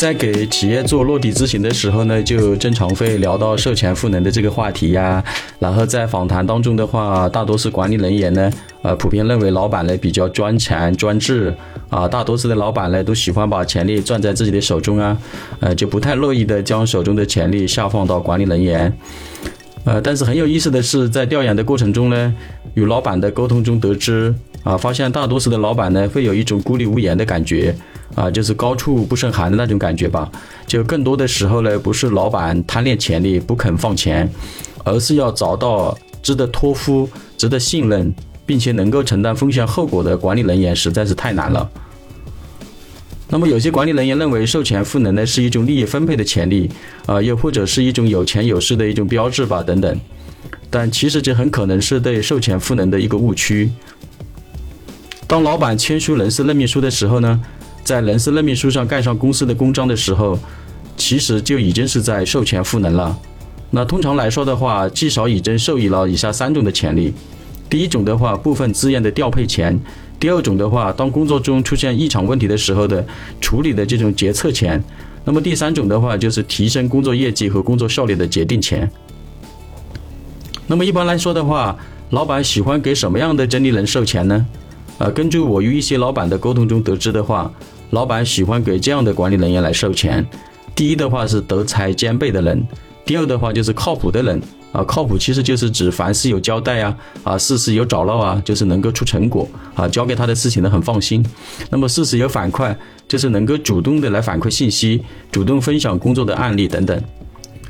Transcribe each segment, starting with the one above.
在给企业做落地咨询的时候呢，就经常会聊到授权赋能的这个话题呀。然后在访谈当中的话，大多数管理人员呢，呃，普遍认为老板呢比较专权专制啊，大多数的老板呢都喜欢把权力攥在自己的手中啊，呃，就不太乐意的将手中的权力下放到管理人员。呃，但是很有意思的是，在调研的过程中呢，与老板的沟通中得知啊，发现大多数的老板呢会有一种孤立无援的感觉。啊，就是高处不胜寒的那种感觉吧。就更多的时候呢，不是老板贪恋权力不肯放钱，而是要找到值得托付、值得信任，并且能够承担风险后果的管理人员实在是太难了。那么有些管理人员认为授权赋能呢是一种利益分配的权利啊，又或者是一种有钱有势的一种标志吧等等。但其实这很可能是对授权赋能的一个误区。当老板签署人事任命书的时候呢？在人事任命书上盖上公司的公章的时候，其实就已经是在授权赋能了。那通常来说的话，至少已经授予了以下三种的权利：第一种的话，部分资源的调配权；第二种的话，当工作中出现异常问题的时候的处理的这种决策权；那么第三种的话，就是提升工作业绩和工作效率的决定权。那么一般来说的话，老板喜欢给什么样的经理人授权呢？呃，根据我与一些老板的沟通中得知的话，老板喜欢给这样的管理人员来授权。第一的话是德才兼备的人，第二的话就是靠谱的人。啊，靠谱其实就是指凡事有交代啊，啊，事事有找漏啊，就是能够出成果啊，交给他的事情呢很放心。那么事事有反馈，就是能够主动的来反馈信息，主动分享工作的案例等等。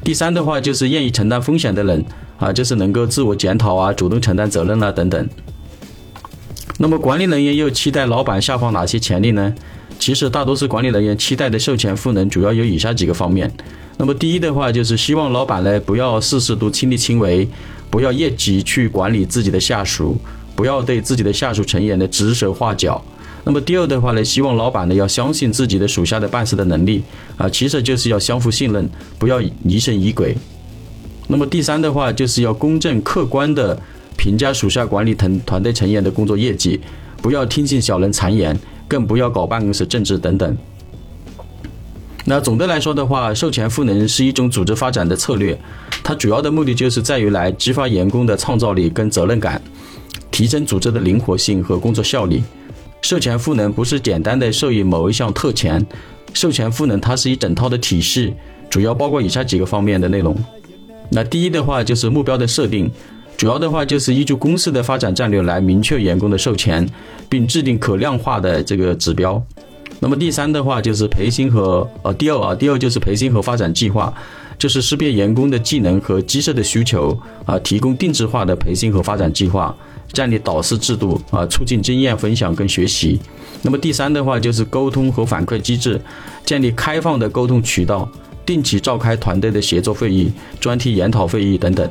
第三的话就是愿意承担风险的人，啊，就是能够自我检讨啊，主动承担责任啊等等。那么管理人员又期待老板下放哪些权力呢？其实大多数管理人员期待的授权赋能主要有以下几个方面。那么第一的话就是希望老板呢不要事事都亲力亲为，不要越级去管理自己的下属，不要对自己的下属成员的指手画脚。那么第二的话呢，希望老板呢要相信自己的属下的办事的能力啊，其实就是要相互信任，不要疑神疑鬼。那么第三的话就是要公正客观的。评价属下管理团团队成员的工作业绩，不要听信小人谗言，更不要搞办公室政治等等。那总的来说的话，授权赋能是一种组织发展的策略，它主要的目的就是在于来激发员工的创造力跟责任感，提升组织的灵活性和工作效率。授权赋能不是简单的授予某一项特权，授权赋能它是一整套的体系，主要包括以下几个方面的内容。那第一的话就是目标的设定。主要的话就是依据公司的发展战略来明确员工的授权，并制定可量化的这个指标。那么第三的话就是培训和呃第二啊第二就是培训和发展计划，就是识别员工的技能和机设的需求啊，提供定制化的培训和发展计划，建立导师制度啊，促进经验分享跟学习。那么第三的话就是沟通和反馈机制，建立开放的沟通渠道，定期召开团队的协作会议、专题研讨会议等等。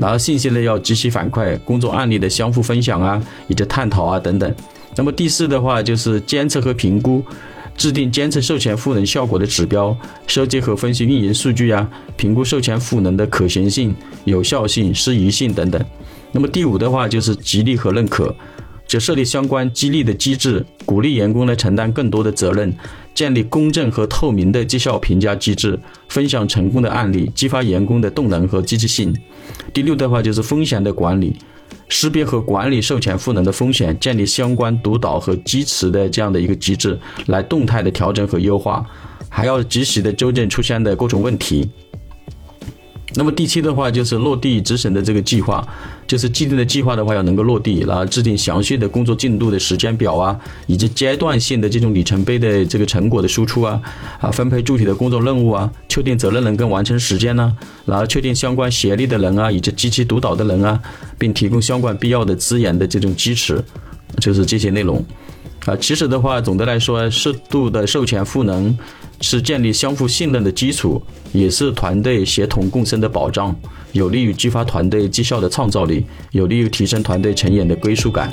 然后信息呢要及时反馈，工作案例的相互分享啊，以及探讨啊等等。那么第四的话就是监测和评估，制定监测授权赋能效果的指标，收集和分析运营数据呀，评估授权赋能的可行性、有效性、适宜性等等。那么第五的话就是激励和认可。就设立相关激励的机制，鼓励员工来承担更多的责任，建立公正和透明的绩效评价机制，分享成功的案例，激发员工的动能和积极性。第六的话就是风险的管理，识别和管理授权赋能的风险，建立相关督导和支持的这样的一个机制，来动态的调整和优化，还要及时的纠正出现的各种问题。那么第七的话就是落地执行的这个计划，就是既定的计划的话要能够落地，然后制定详细的工作进度的时间表啊，以及阶段性的这种里程碑的这个成果的输出啊，啊分配具体的工作任务啊，确定责任人跟完成时间呢，然后确定相关协力的人啊，以及机器督导的人啊，并提供相关必要的资源的这种支持，就是这些内容。啊，其实的话，总的来说，适度的授权赋能是建立相互信任的基础，也是团队协同共生的保障，有利于激发团队绩效的创造力，有利于提升团队成员的归属感。